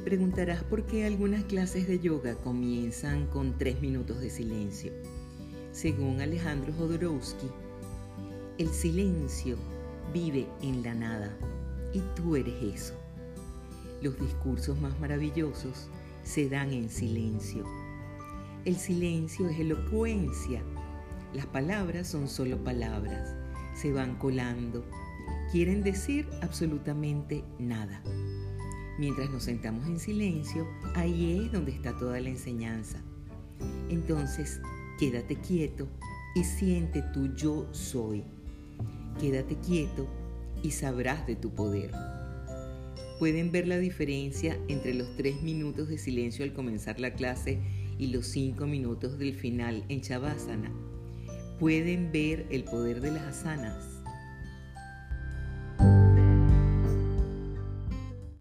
preguntarás por qué algunas clases de yoga comienzan con tres minutos de silencio. Según Alejandro Jodorowsky, el silencio vive en la nada y tú eres eso. Los discursos más maravillosos se dan en silencio. El silencio es elocuencia. Las palabras son solo palabras. Se van colando. Quieren decir absolutamente nada. Mientras nos sentamos en silencio, ahí es donde está toda la enseñanza. Entonces, quédate quieto y siente tu yo soy. Quédate quieto y sabrás de tu poder. Pueden ver la diferencia entre los tres minutos de silencio al comenzar la clase y los cinco minutos del final en Shavasana. Pueden ver el poder de las asanas